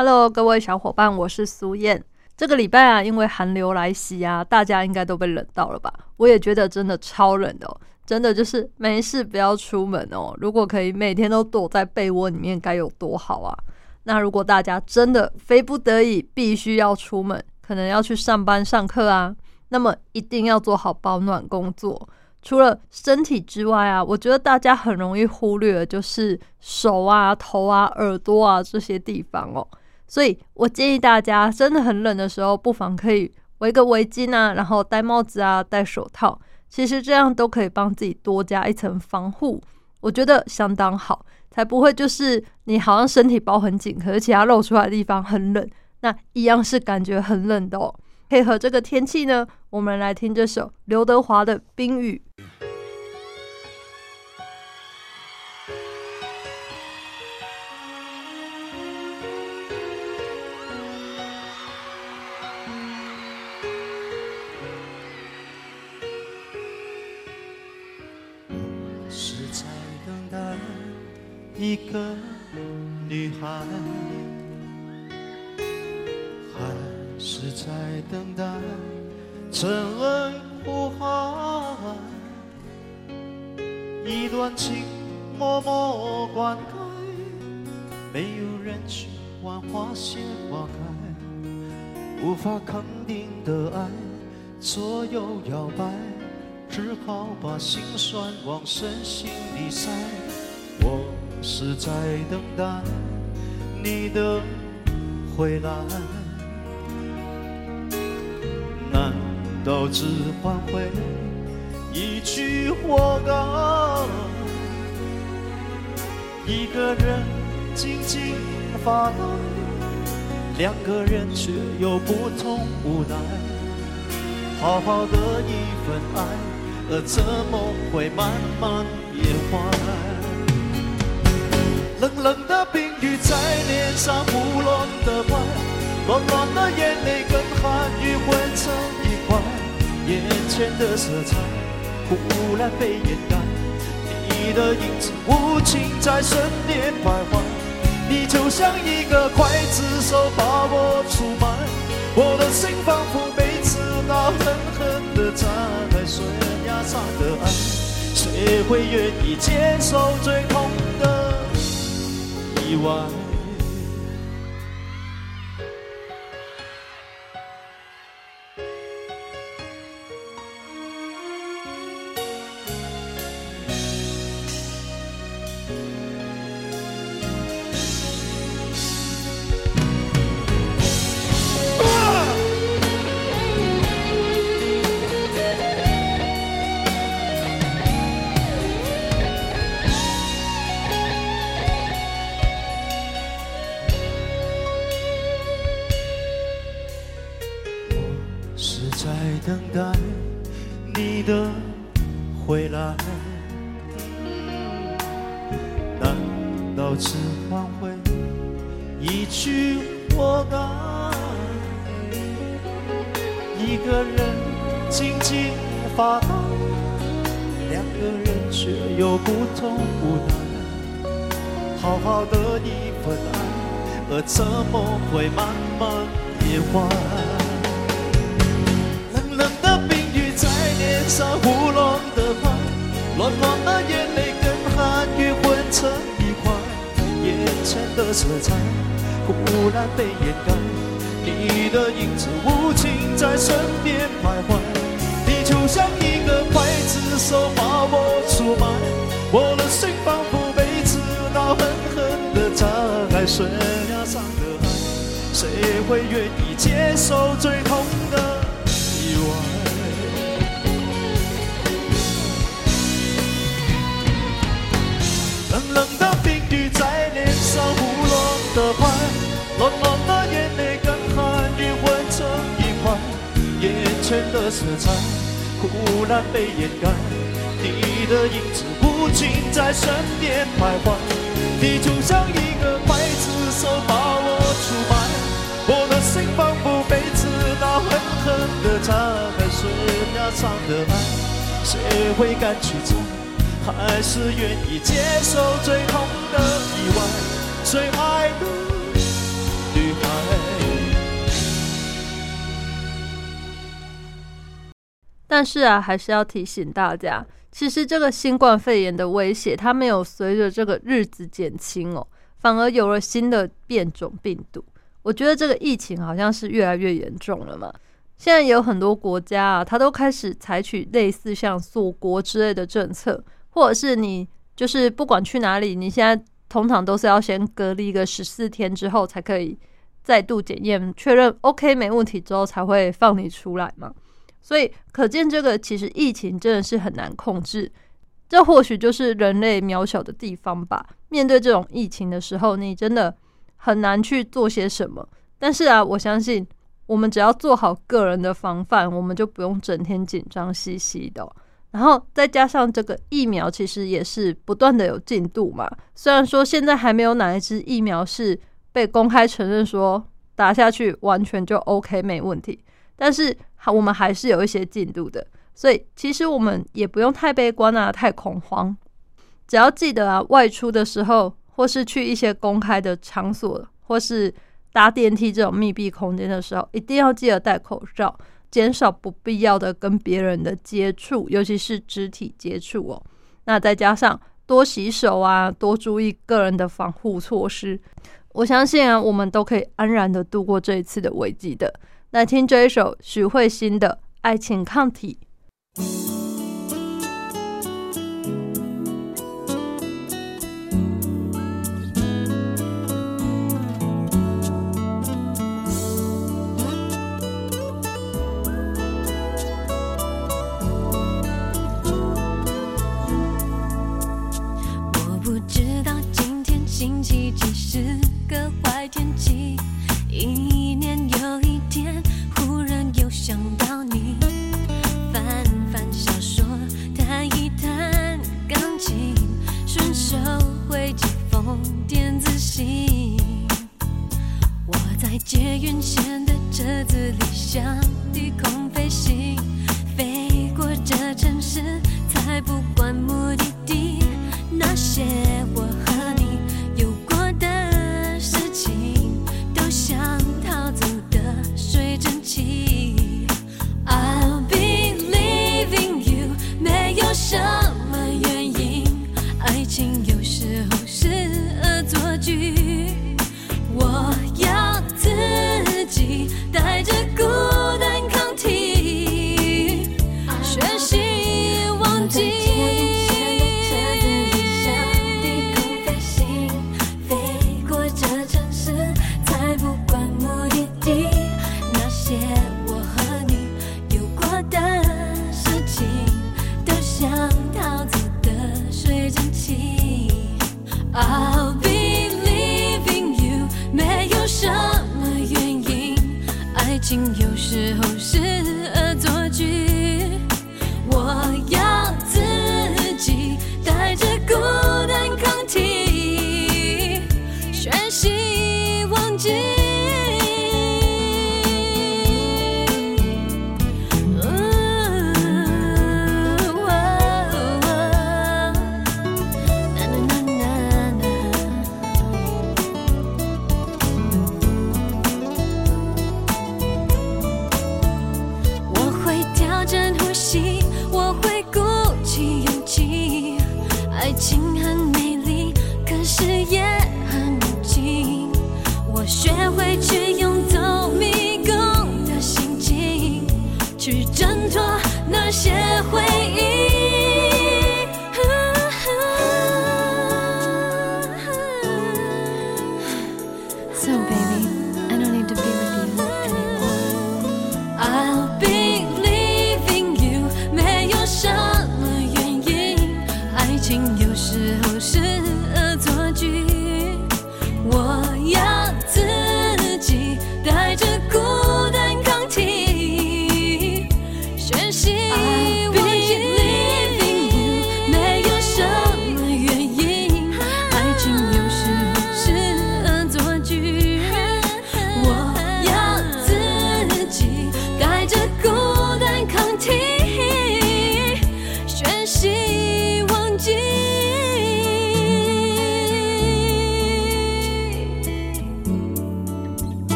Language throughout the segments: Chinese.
？Hello，各位小伙伴，我是苏燕。这个礼拜啊，因为寒流来袭啊，大家应该都被冷到了吧？我也觉得真的超冷的，真的就是没事不要出门哦。如果可以每天都躲在被窝里面，该有多好啊！那如果大家真的非不得已必须要出门，可能要去上班上课啊，那么一定要做好保暖工作。除了身体之外啊，我觉得大家很容易忽略的就是手啊、头啊、耳朵啊这些地方哦。所以我建议大家，真的很冷的时候，不妨可以围个围巾啊，然后戴帽子啊，戴手套。其实这样都可以帮自己多加一层防护，我觉得相当好，才不会就是你好像身体包很紧，可是其他露出来的地方很冷，那一样是感觉很冷的哦。配合这个天气呢，我们来听这首刘德华的《冰雨》。是在等待真恩呼喊。一段情默默灌溉，没有人去管花谢花开，无法肯定的爱左右摇摆，只好把心酸往深心里塞。我。是在等待你的回来，都只换回一句活该？一个人静静发呆，两个人却有不同无奈。好好的一份爱，怎么会慢慢变坏？冷冷的冰雨在脸上胡乱的拍，暖暖的眼泪跟寒雨混成，眼前的色彩忽然被掩盖，你的影子无情在身边徘徊，你就像一个刽子手把我出卖，我的心仿佛被刺刀狠狠地扎在悬崖上的爱，谁会愿意接受最痛的？意外。等待你的回来难道只换回一句活该一个人静静发呆两个人却有不同无奈好好的一份爱而怎么会慢慢变坏？沙胡乱的拍，乱乱的眼泪跟寒雨混成一块，眼前的色彩忽然被掩盖，你的影子无情在身边徘徊，你就像一个刽子手把我出卖，我的心仿佛被刺刀狠狠的扎在悬崖上的爱，谁会愿意接受最痛的？的色彩忽然被掩盖，你的影子无情在身边徘徊，你就像一个刽子手把我出卖，我的心仿佛被刺刀狠狠地扎开，悬崖上的爱，谁会敢去猜？还是愿意接受最痛的意外，最爱的？但是啊，还是要提醒大家，其实这个新冠肺炎的威胁，它没有随着这个日子减轻哦，反而有了新的变种病毒。我觉得这个疫情好像是越来越严重了嘛。现在有很多国家啊，它都开始采取类似像锁国之类的政策，或者是你就是不管去哪里，你现在通常都是要先隔离个十四天之后，才可以再度检验确认 OK 没问题之后，才会放你出来嘛。所以可见，这个其实疫情真的是很难控制。这或许就是人类渺小的地方吧。面对这种疫情的时候，你真的很难去做些什么。但是啊，我相信我们只要做好个人的防范，我们就不用整天紧张兮兮的。然后再加上这个疫苗，其实也是不断的有进度嘛。虽然说现在还没有哪一支疫苗是被公开承认说打下去完全就 OK 没问题，但是好我们还是有一些进度的。所以其实我们也不用太悲观啊，太恐慌。只要记得啊，外出的时候或是去一些公开的场所，或是搭电梯这种密闭空间的时候，一定要记得戴口罩。减少不必要的跟别人的接触，尤其是肢体接触哦。那再加上多洗手啊，多注意个人的防护措施，我相信啊，我们都可以安然的度过这一次的危机的。来听这一首许慧欣的爱情抗体。我不知道今天星期几是个坏天气。捷运线的车子里，像低空飞行，飞过这城市，才不管目的地那些我。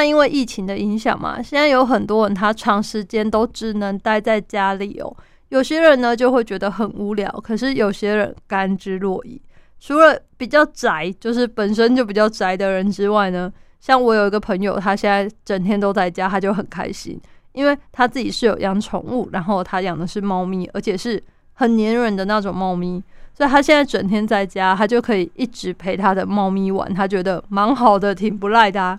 那因为疫情的影响嘛，现在有很多人他长时间都只能待在家里哦。有些人呢就会觉得很无聊，可是有些人甘之若饴。除了比较宅，就是本身就比较宅的人之外呢，像我有一个朋友，他现在整天都在家，他就很开心，因为他自己是有养宠物，然后他养的是猫咪，而且是很粘人的那种猫咪，所以他现在整天在家，他就可以一直陪他的猫咪玩，他觉得蛮好的，挺不赖的。啊。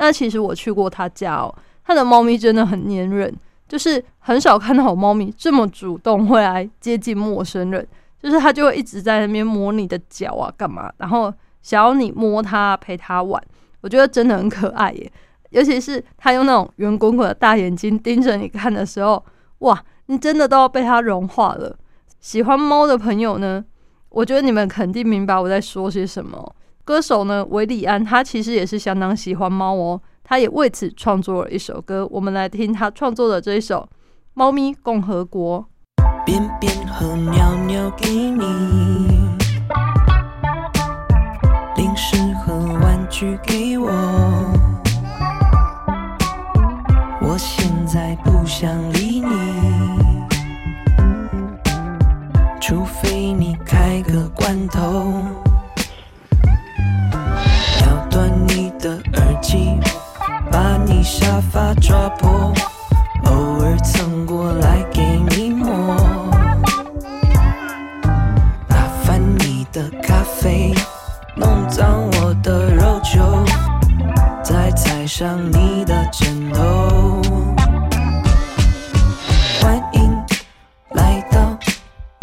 那其实我去过他家哦，他的猫咪真的很粘人。就是很少看到猫咪这么主动会来接近陌生人，就是它就会一直在那边摸你的脚啊，干嘛？然后想要你摸它陪它玩，我觉得真的很可爱耶。尤其是它用那种圆滚滚的大眼睛盯着你看的时候，哇，你真的都要被它融化了。喜欢猫的朋友呢，我觉得你们肯定明白我在说些什么。歌手呢，韦礼安，他其实也是相当喜欢猫哦。他也为此创作了一首歌，我们来听他创作的这一首《猫咪共和国》。便便和尿尿给你，零食和玩具给我，我现在不想沙发抓破，偶尔蹭过来给你摸，打翻你的咖啡，弄脏我的肉球，再踩上你的枕头。欢迎来到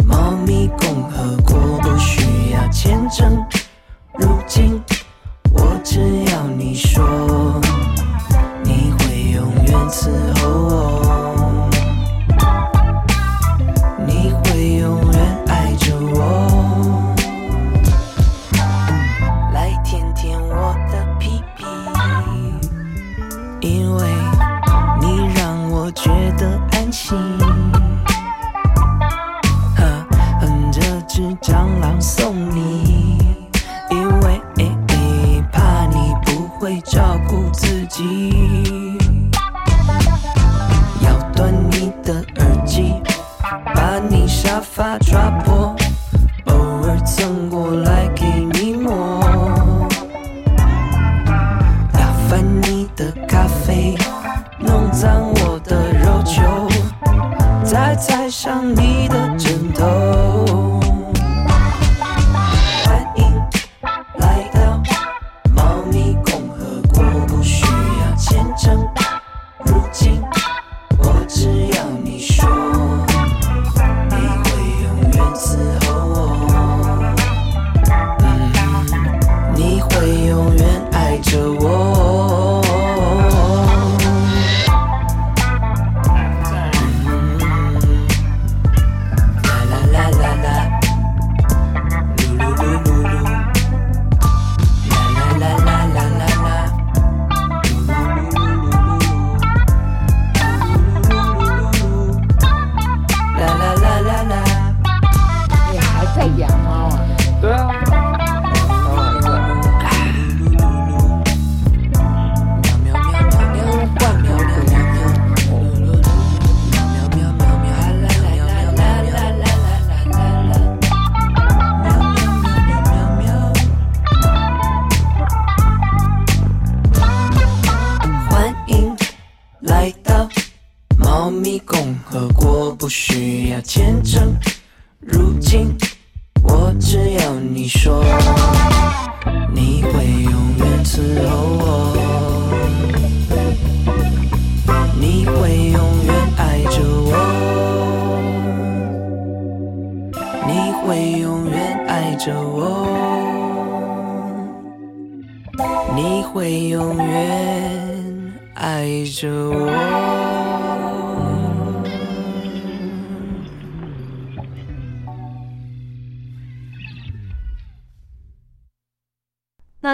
猫咪共和国，不需要签证如今，我只要你说。伺候我，你会永远爱着我，来舔舔我的屁屁，因为你让我觉得安心。哼着只蟑螂送你，因为怕你不会照顾自己。的耳机把你沙发抓破，偶尔蹭过来给你摸，打翻你的咖啡，弄脏我的肉球，再踩上你的枕头。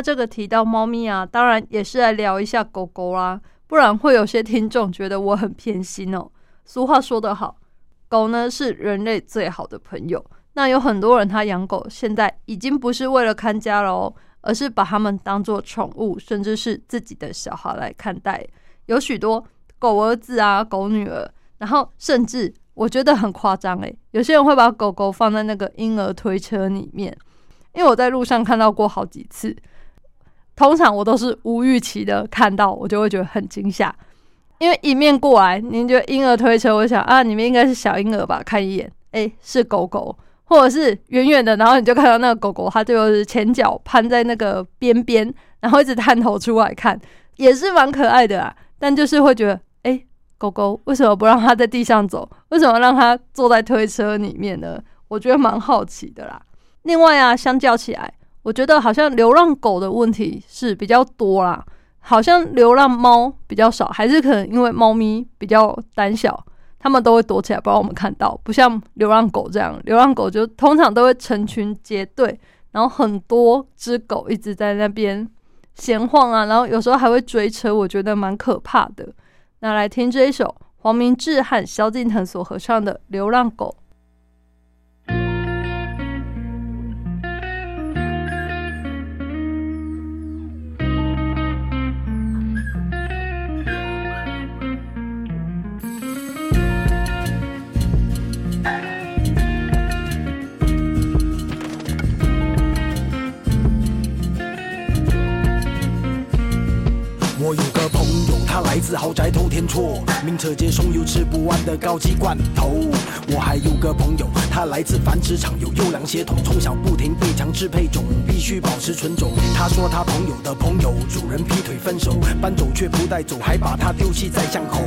这个提到猫咪啊，当然也是来聊一下狗狗啦，不然会有些听众觉得我很偏心哦。俗话说得好，狗呢是人类最好的朋友。那有很多人他养狗，现在已经不是为了看家了哦，而是把他们当做宠物，甚至是自己的小孩来看待。有许多狗儿子啊、狗女儿，然后甚至我觉得很夸张诶，有些人会把狗狗放在那个婴儿推车里面，因为我在路上看到过好几次。通常我都是无预期的看到，我就会觉得很惊吓，因为迎面过来，您觉得婴儿推车，我想啊，你们应该是小婴儿吧？看一眼，哎，是狗狗，或者是远远的，然后你就看到那个狗狗，它就是前脚攀在那个边边，然后一直探头出来看，也是蛮可爱的啊。但就是会觉得，哎，狗狗为什么不让它在地上走？为什么让它坐在推车里面呢？我觉得蛮好奇的啦。另外啊，相较起来。我觉得好像流浪狗的问题是比较多啦，好像流浪猫比较少，还是可能因为猫咪比较胆小，它们都会躲起来不让我们看到，不像流浪狗这样，流浪狗就通常都会成群结队，然后很多只狗一直在那边闲晃啊，然后有时候还会追车，我觉得蛮可怕的。那来听这一首黄明志和萧敬腾所合唱的《流浪狗》。他来自豪宅偷天错，名车接送又吃不完的高级罐头。我还有个朋友，他来自繁殖场，有优良血统，从小不停被强制配种，必须保持纯种。他说他朋友的朋友主人劈腿分手，搬走却不带走，还把他丢弃在巷口。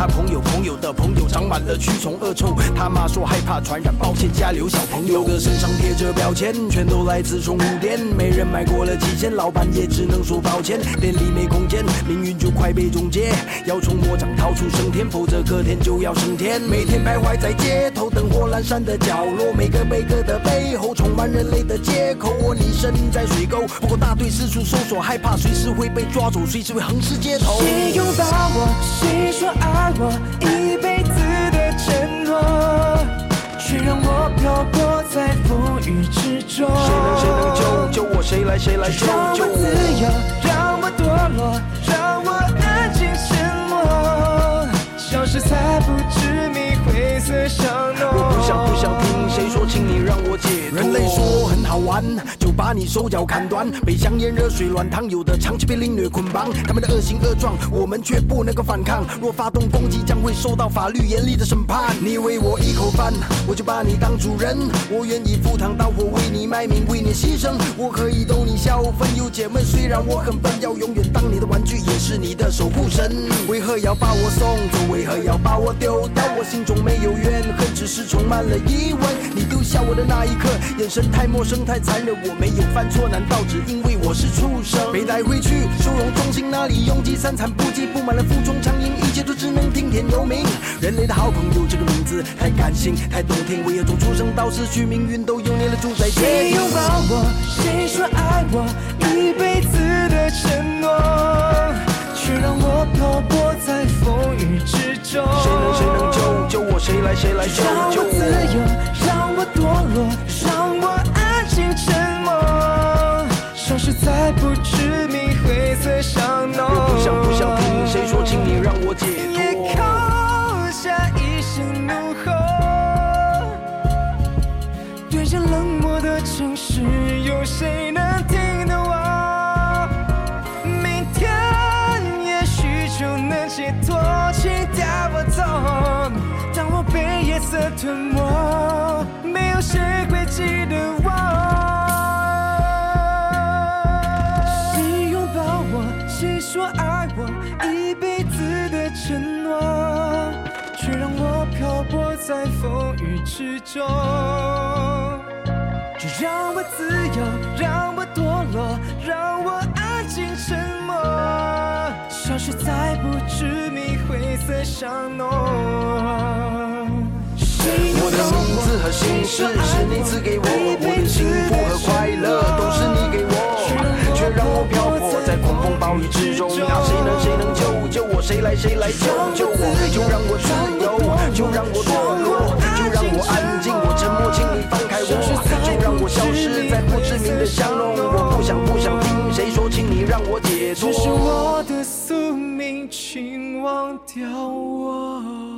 他朋友朋友的朋友长满了蛆虫恶臭，他妈说害怕传染，抱歉家留小朋友的身上贴着标签，全都来自宠物店，没人买过了几千，老板也只能说抱歉，店里没空间，命运就快被终结。要从魔掌逃出升天，否则隔天就要升天。每天徘徊在街头，灯火阑珊的角落，每个每个的背后充满人类的借口。我你身在水沟，不过大队四处搜索，害怕随时会被抓走，随时会横尸街头。谁拥抱我？谁说爱我？一辈子的承诺，却让我漂泊在风雨之中。谁能谁能救救我？谁来谁来救救我？让我自由，让我堕落，让我。安静沉默，消失在不知名灰色解脱。人类说很好玩，就把你手脚砍断，被香烟、热水、软糖，有的长期被凌虐捆绑。他们的恶行恶状，我们却不能够反抗。若发动攻击，将会受到法律严厉的审判。你喂我一口饭，我就把你当主人。我愿意赴汤蹈火，为你卖命，为你牺牲。我可以逗你笑，分忧解闷。虽然我很笨，要永远当你的玩具，也是你的守护神。为何要把我送走？为何？要把我丢掉，我心中没有怨恨，只是充满了疑问。你丢下我的那一刻，眼神太陌生，太残忍。我没有犯错，难道只因为我是畜生？被带回去收容中心，那里拥挤三餐不济，布满了负重苍蝇，一切都只能听天由命。人类的好朋友这个名字太感性，太动听。我也从出生到死去，命运都由你来主宰？谁拥抱我？谁说爱我？一辈子的承诺。却让我漂泊在风雨之中。谁能谁能救救我？谁来谁来救救我？落，让我安静沉默，消失在不知名灰色巷弄。我不想不想听谁说，请你让我解脱。中。就让我自由，让我堕落，让我安静沉默，消失在不知名灰色巷弄。我的名字和姓氏是你赐给我，我的幸福和快乐都是你给我，暴雨之中。那谁能谁能救救我？谁来谁来救救我？就让我自由，就让我堕落，就让我安静，我沉默，请你放开我，就让我消失在不知名的巷弄。我不想不想听谁说，请你让我。解脱。只是我的宿命，请忘掉我。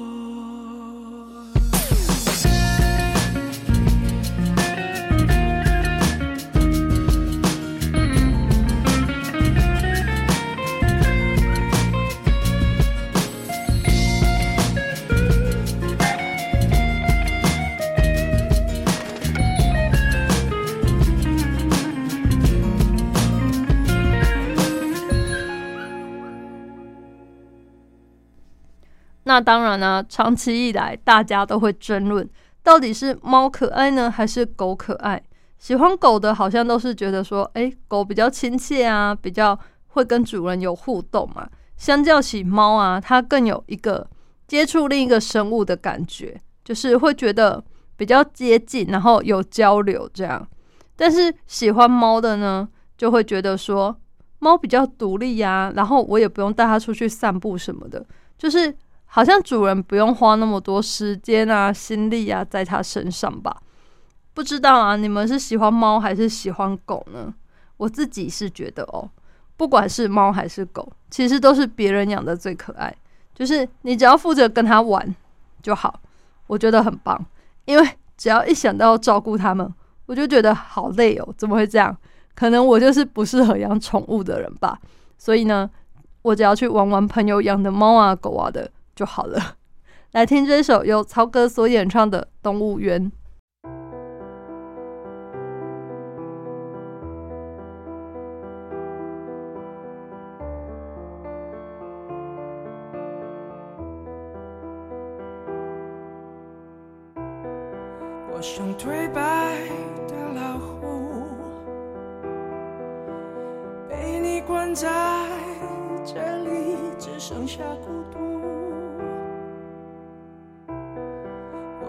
那当然呢，长期以来大家都会争论，到底是猫可爱呢，还是狗可爱？喜欢狗的好像都是觉得说，诶，狗比较亲切啊，比较会跟主人有互动嘛。相较起猫啊，它更有一个接触另一个生物的感觉，就是会觉得比较接近，然后有交流这样。但是喜欢猫的呢，就会觉得说，猫比较独立呀，然后我也不用带它出去散步什么的，就是。好像主人不用花那么多时间啊、心力啊在它身上吧？不知道啊，你们是喜欢猫还是喜欢狗呢？我自己是觉得哦，不管是猫还是狗，其实都是别人养的最可爱。就是你只要负责跟它玩就好，我觉得很棒。因为只要一想到照顾它们，我就觉得好累哦。怎么会这样？可能我就是不适合养宠物的人吧。所以呢，我只要去玩玩朋友养的猫啊、狗啊的。就好了。来听这首由曹格所演唱的《动物园》。我像颓败的老虎，被你关在这里，只剩下孤独。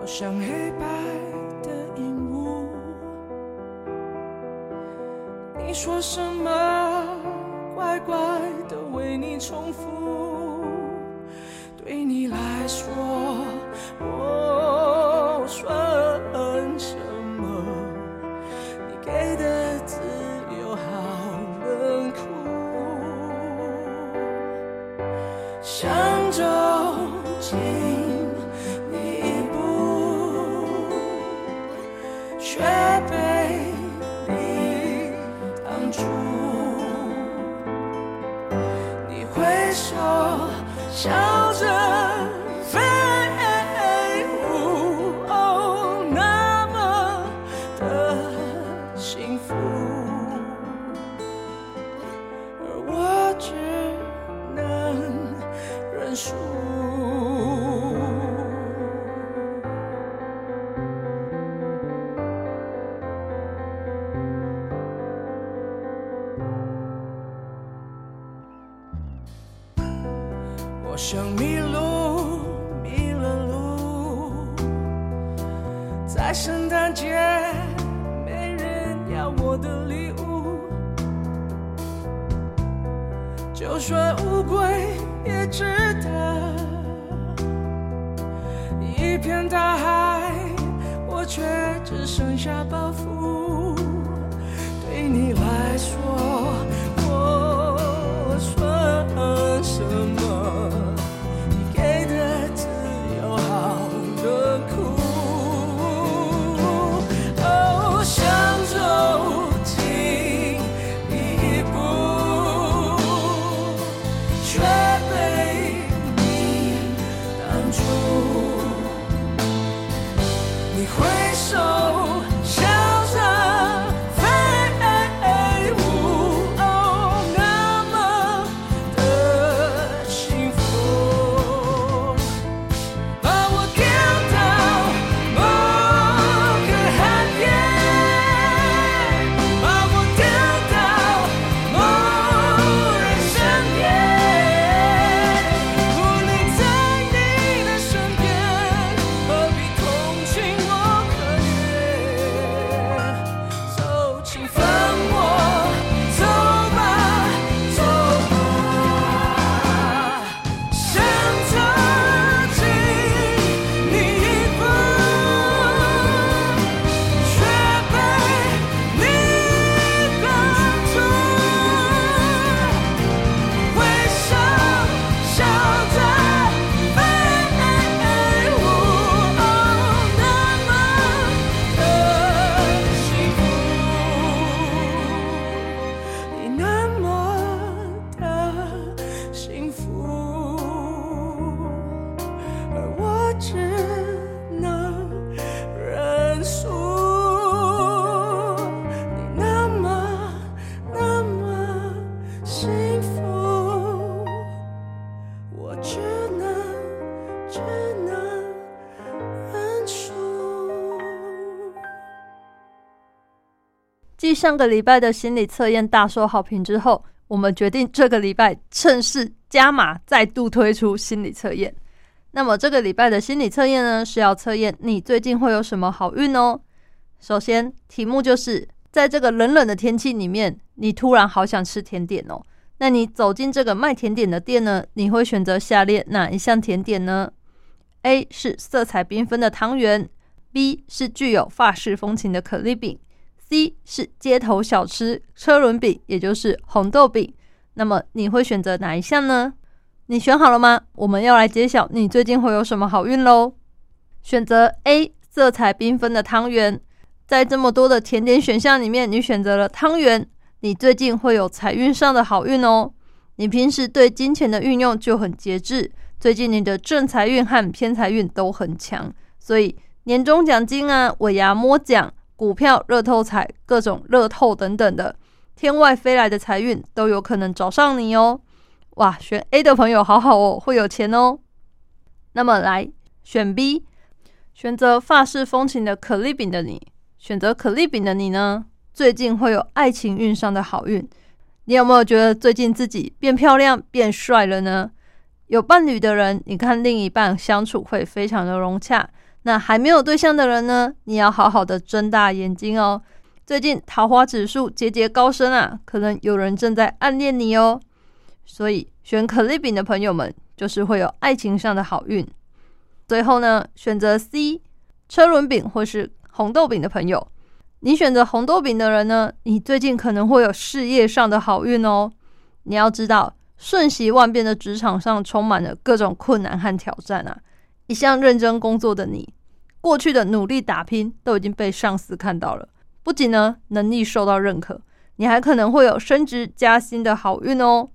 好像黑白的鹦鹉，你说什么？乖乖的为你重复。对你来说，我算却被你挡住。你挥手笑着上个礼拜的心理测验大受好评之后，我们决定这个礼拜趁势加码，再度推出心理测验。那么这个礼拜的心理测验呢，是要测验你最近会有什么好运哦。首先，题目就是在这个冷冷的天气里面，你突然好想吃甜点哦。那你走进这个卖甜点的店呢，你会选择下列哪一项甜点呢？A 是色彩缤纷的汤圆，B 是具有法式风情的可丽饼，C 是街头小吃车轮饼，也就是红豆饼。那么你会选择哪一项呢？你选好了吗？我们要来揭晓你最近会有什么好运喽！选择 A 色彩缤纷的汤圆，在这么多的甜点选项里面，你选择了汤圆，你最近会有财运上的好运哦。你平时对金钱的运用就很节制，最近你的正财运和偏财运都很强，所以年终奖金啊、尾牙摸奖、股票、乐透彩、各种乐透等等的天外飞来的财运都有可能找上你哦。哇，选 A 的朋友好好哦，会有钱哦。那么来选 B，选择法式风情的可丽饼的你，选择可丽饼的你呢，最近会有爱情运上的好运。你有没有觉得最近自己变漂亮、变帅了呢？有伴侣的人，你看另一半相处会非常的融洽。那还没有对象的人呢，你要好好的睁大眼睛哦。最近桃花指数节节高升啊，可能有人正在暗恋你哦。所以选可丽饼的朋友们，就是会有爱情上的好运。最后呢，选择 C 车轮饼或是红豆饼的朋友，你选择红豆饼的人呢，你最近可能会有事业上的好运哦。你要知道，瞬息万变的职场上充满了各种困难和挑战啊！一向认真工作的你，过去的努力打拼都已经被上司看到了，不仅呢能力受到认可，你还可能会有升职加薪的好运哦。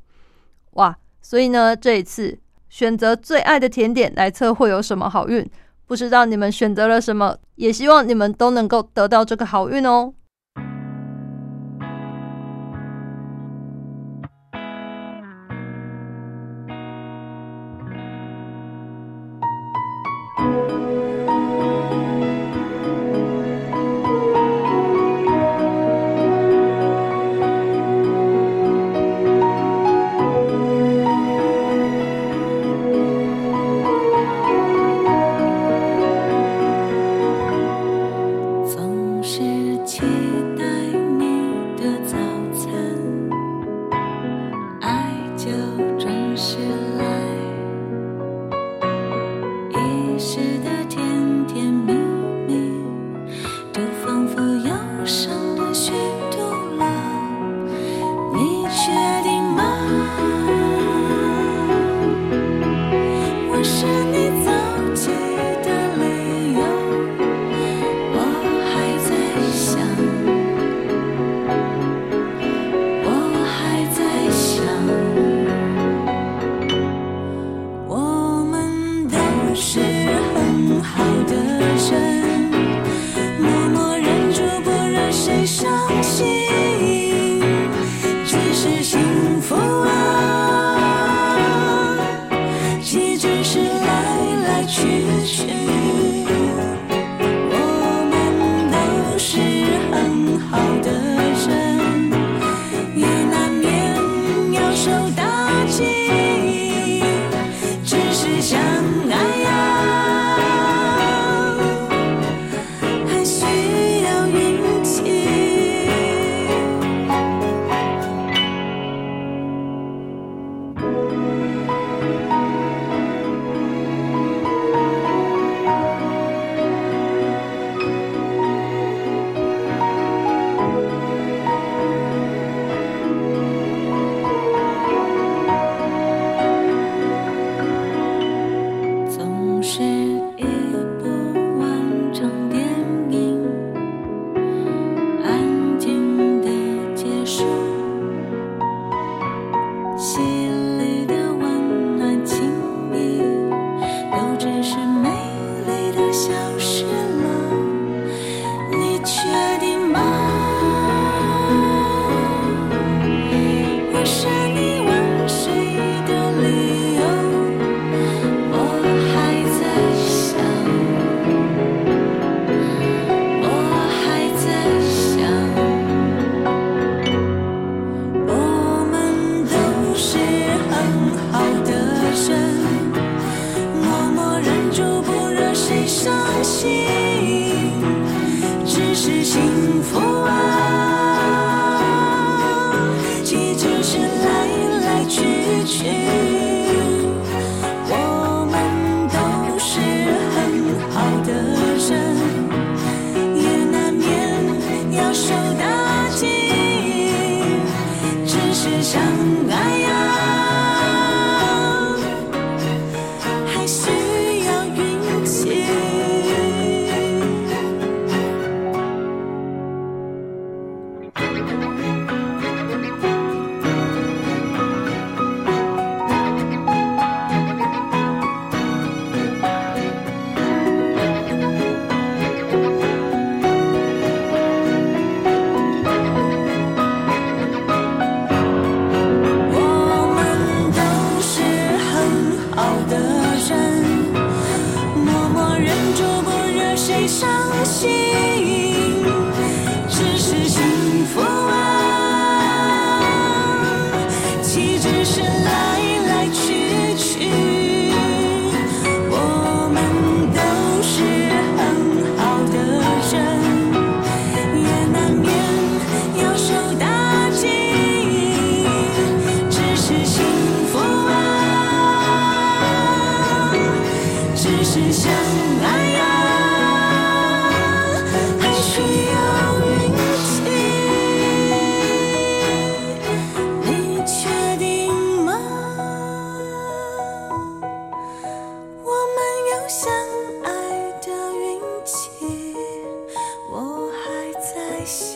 哇，所以呢，这一次选择最爱的甜点来测会有什么好运？不知道你们选择了什么，也希望你们都能够得到这个好运哦。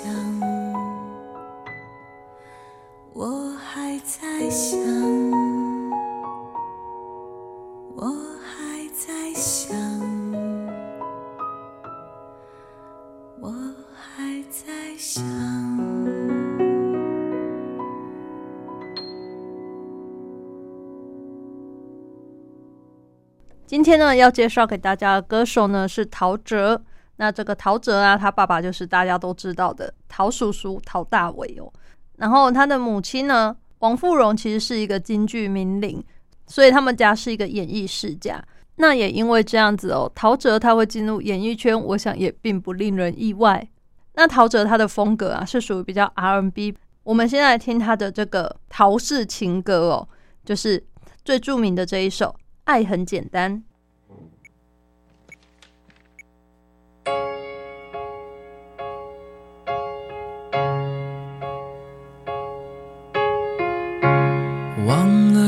想。我还在想，我还在想，我还在想。今天呢，要介绍给大家的歌手呢是陶喆。那这个陶喆啊，他爸爸就是大家都知道的陶叔叔陶大伟哦。然后他的母亲呢，王富荣其实是一个京剧名伶，所以他们家是一个演艺世家。那也因为这样子哦，陶喆他会进入演艺圈，我想也并不令人意外。那陶喆他的风格啊，是属于比较 R&B。我们现在来听他的这个陶氏情歌哦，就是最著名的这一首《爱很简单》。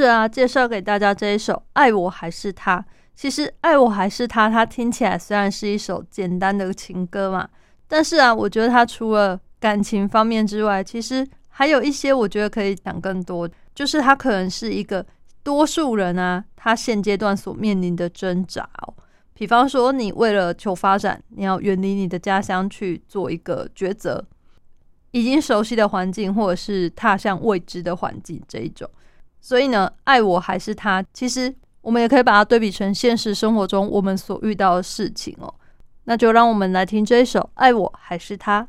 是啊，介绍给大家这一首《爱我还是他》。其实《爱我还是他》，它听起来虽然是一首简单的情歌嘛，但是啊，我觉得它除了感情方面之外，其实还有一些我觉得可以讲更多，就是它可能是一个多数人啊，他现阶段所面临的挣扎哦。比方说，你为了求发展，你要远离你的家乡去做一个抉择，已经熟悉的环境，或者是踏向未知的环境这一种。所以呢，爱我还是他，其实我们也可以把它对比成现实生活中我们所遇到的事情哦。那就让我们来听这一首《爱我还是他》。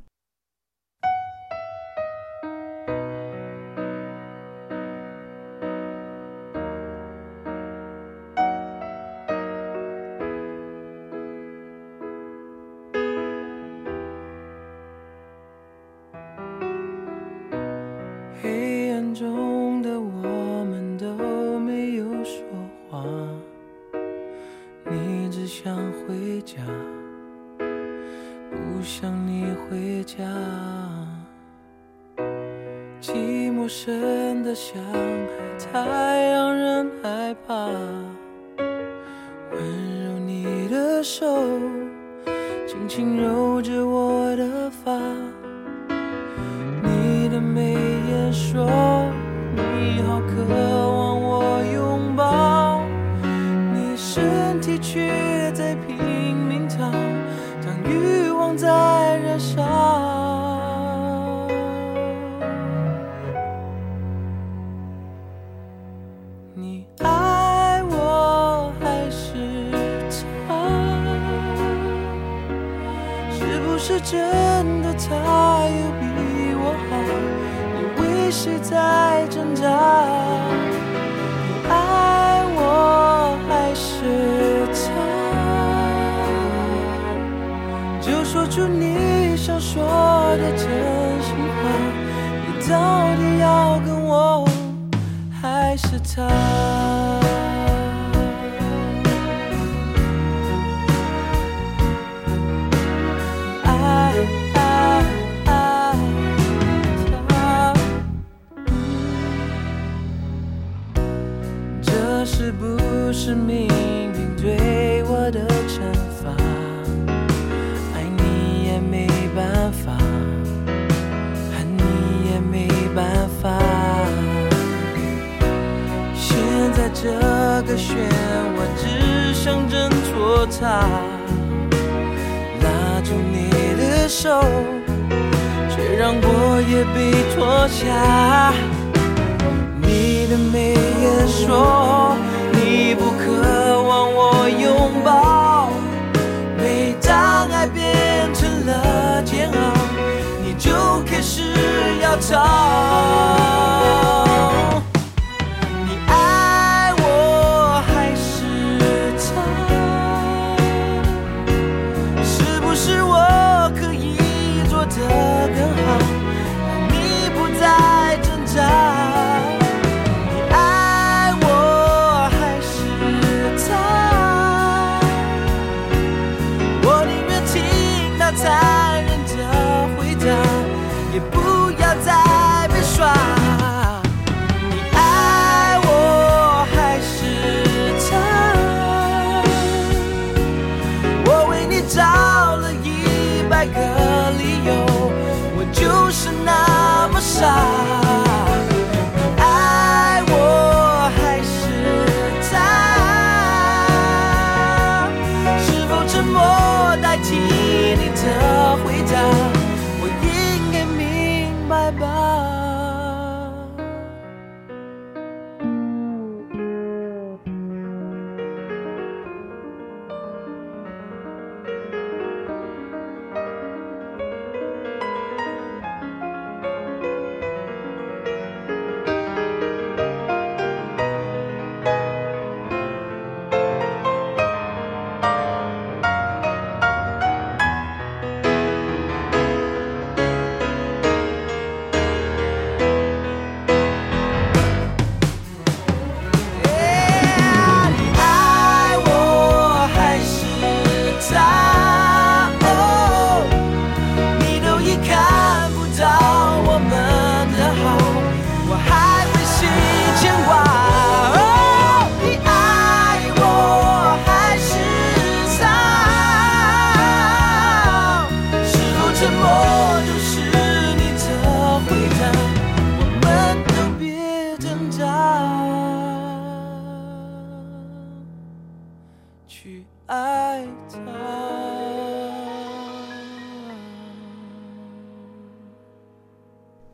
拉住你的手，却让我也被拖下。你的眉眼说你不渴望我拥抱，每当爱变成了煎熬，你就开始要逃。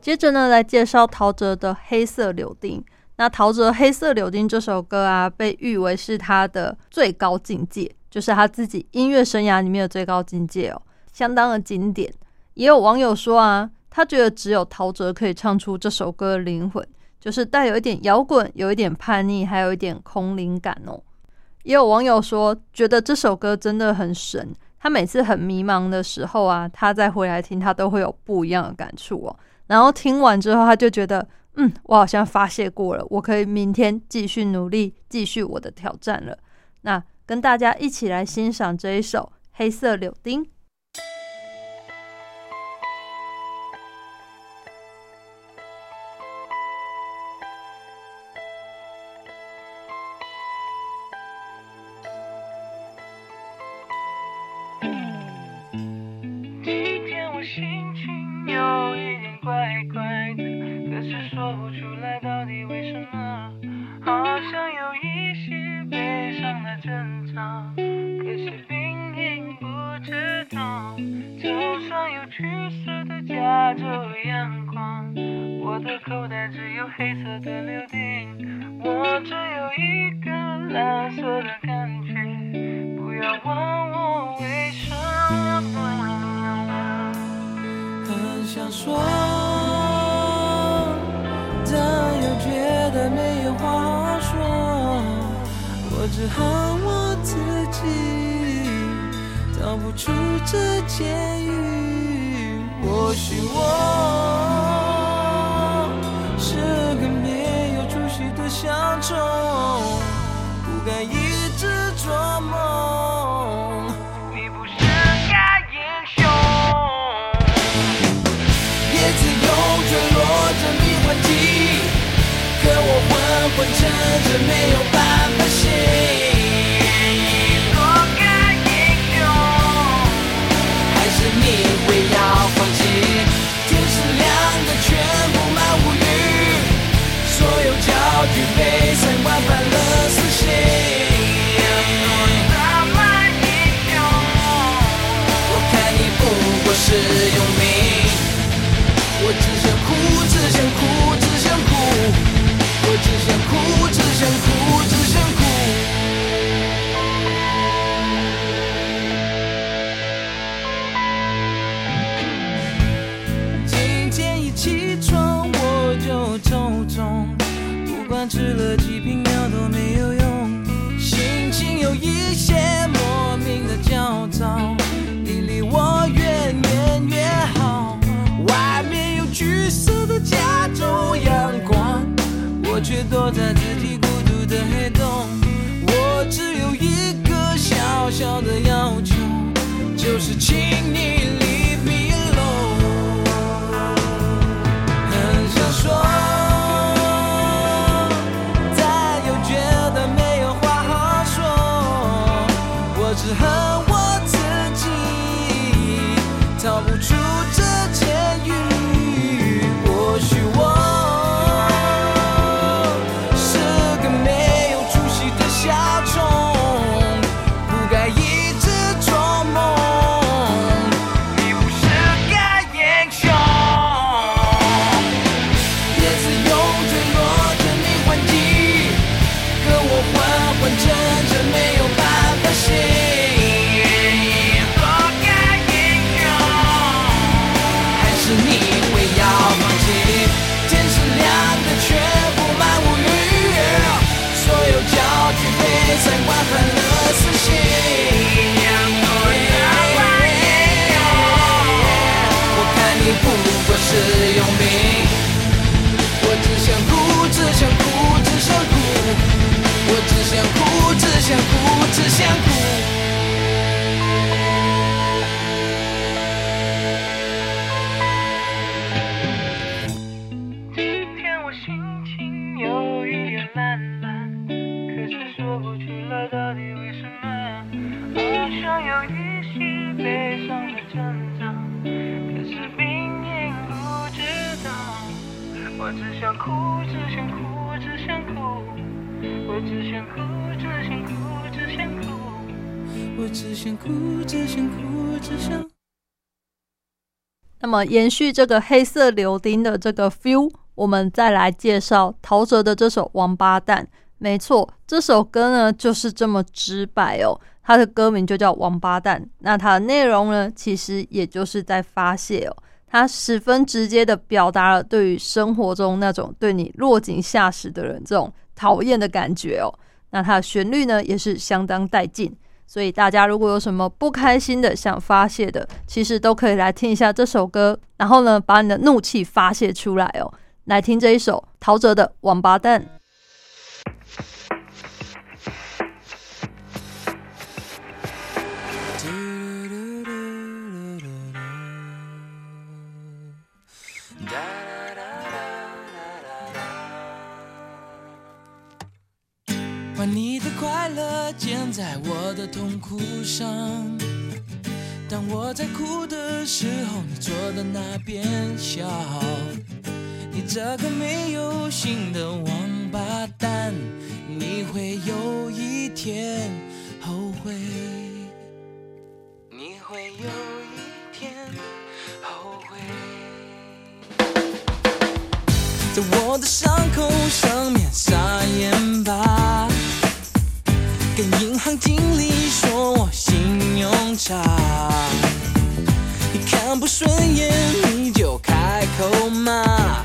接着呢，来介绍陶喆的《黑色柳丁》。那陶喆《黑色柳丁》这首歌啊，被誉为是他的最高境界，就是他自己音乐生涯里面的最高境界哦，相当的经典。也有网友说啊，他觉得只有陶喆可以唱出这首歌的灵魂，就是带有一点摇滚，有一点叛逆，还有一点空灵感哦。也有网友说，觉得这首歌真的很神。他每次很迷茫的时候啊，他再回来听，他都会有不一样的感触哦。然后听完之后，他就觉得，嗯，我好像发泄过了，我可以明天继续努力，继续我的挑战了。那跟大家一起来欣赏这一首《黑色柳丁》。说不出来到底为什么，好像有一些悲伤的征兆，可是病因不知道。就算有橘色的加州阳光，我的口袋只有黑色的柳丁，我只有一个蓝色的感觉，不要问只恨我自己逃不出这监狱。或许我是个没有出息的小丑，不该一直做梦。你不是个英雄。叶子又坠落着迷幻剂，可我昏昏沉沉没有被三观反了死刑。什么英雄？我看你不过是躲在自己孤独的黑洞。我只有一个小小的要求，就是请你哭，想哭，只想哭，只想。那么延续这个黑色柳丁的这个 feel，我们再来介绍陶喆的这首《王八蛋》。没错，这首歌呢就是这么直白哦，它的歌名就叫《王八蛋》。那它的内容呢，其实也就是在发泄哦，它十分直接的表达了对于生活中那种对你落井下石的人这种讨厌的感觉哦。那它的旋律呢，也是相当带劲。所以大家如果有什么不开心的想发泄的，其实都可以来听一下这首歌，然后呢，把你的怒气发泄出来哦。来听这一首陶喆的《王八蛋》。把你的快乐建在我的痛苦上。当我在哭的时候，你坐在那边笑。你这个没有心的王八蛋，你会有一天后悔。你会有一天后悔。在我的伤口上面撒盐巴，跟银行经理说我信用差。你看不顺眼你就开口骂，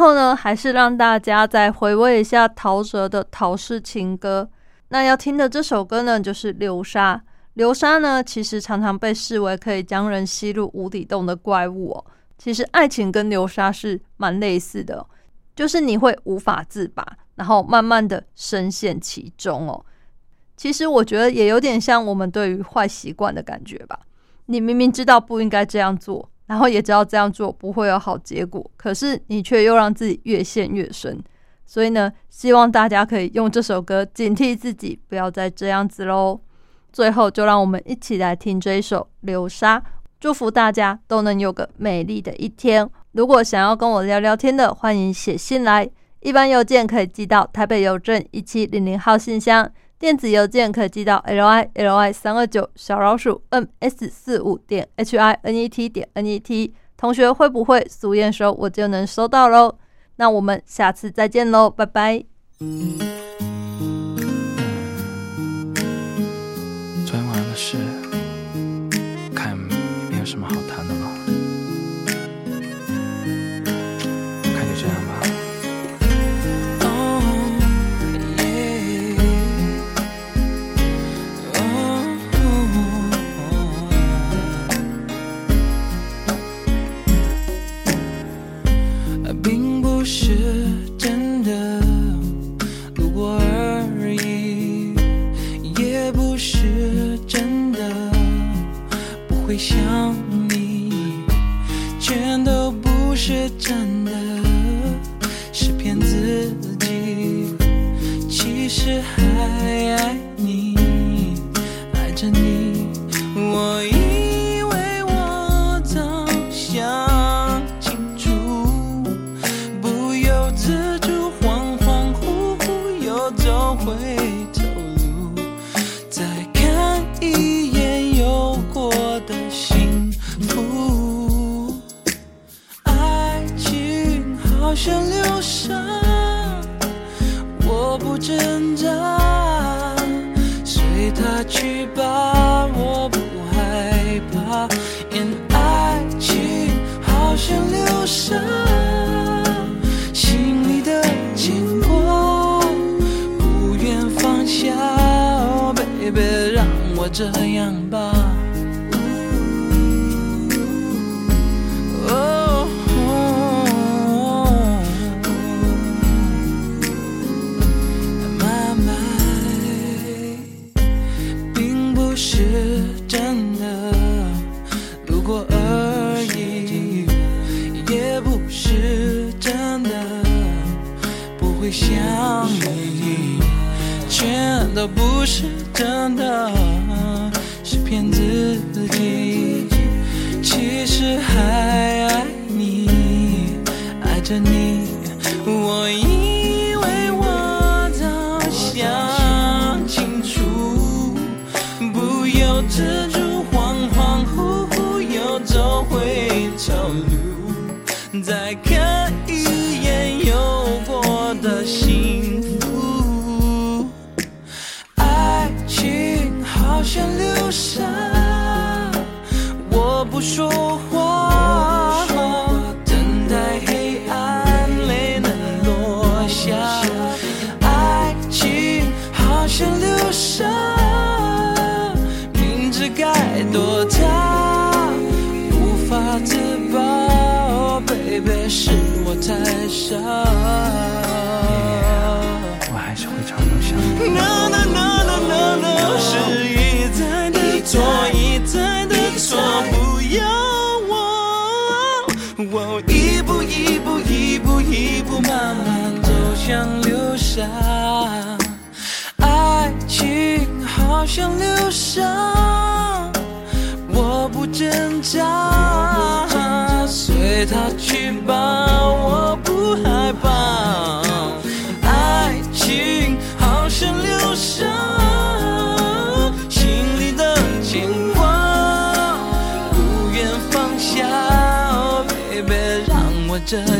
后呢，还是让大家再回味一下陶喆的《陶氏情歌》。那要听的这首歌呢，就是《流沙》。流沙呢，其实常常被视为可以将人吸入无底洞的怪物哦。其实爱情跟流沙是蛮类似的，就是你会无法自拔，然后慢慢的深陷其中哦。其实我觉得也有点像我们对于坏习惯的感觉吧。你明明知道不应该这样做，然后也知道这样做不会有好结果，可是你却又让自己越陷越深。所以呢，希望大家可以用这首歌警惕自己，不要再这样子喽。最后，就让我们一起来听这一首《流沙》，祝福大家都能有个美丽的一天。如果想要跟我聊聊天的，欢迎写信来，一般邮件可以寄到台北邮政一七零零号信箱。电子邮件可寄到 l i l i 三二九小老鼠 m s 四五点 h i n e t 点 n e t。同学会不会俗验收我就能收到喽？那我们下次再见喽，拜拜。昨天晚上的事，看没有什么好 judge.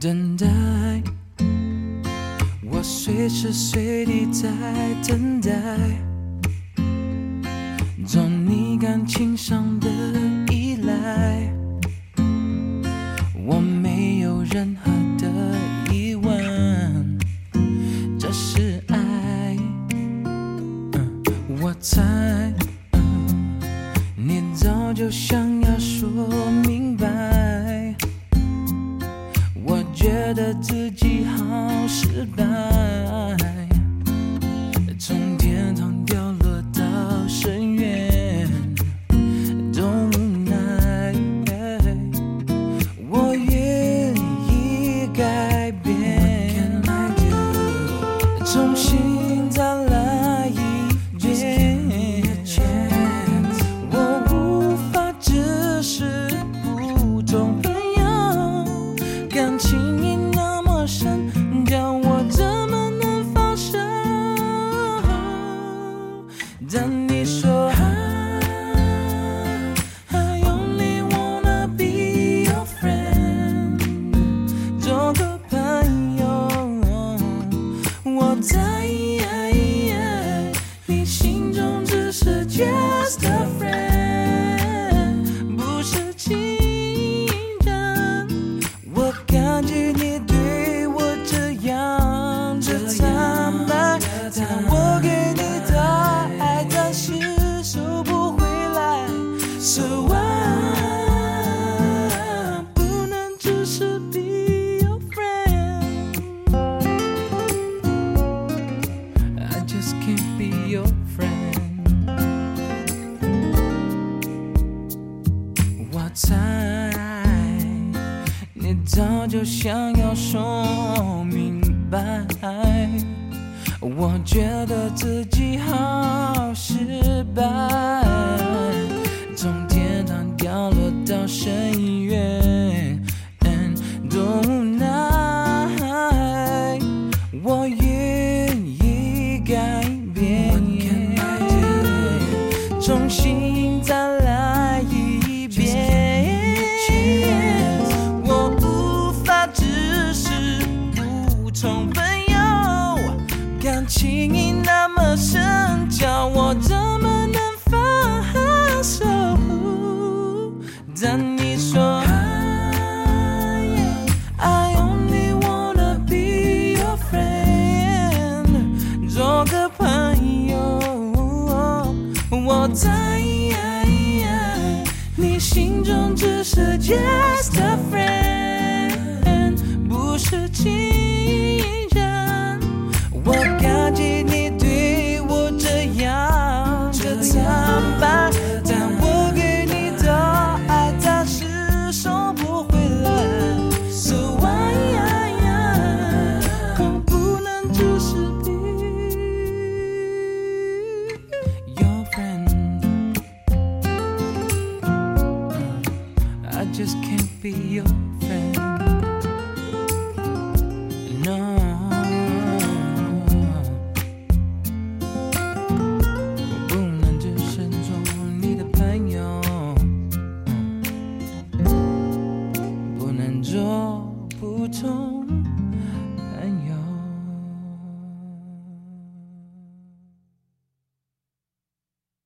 等待我随时随地在等待做你感情上猜，你早就想要说明白，我觉得自己好失败，从天堂掉落到深渊，and 多无奈。我愿。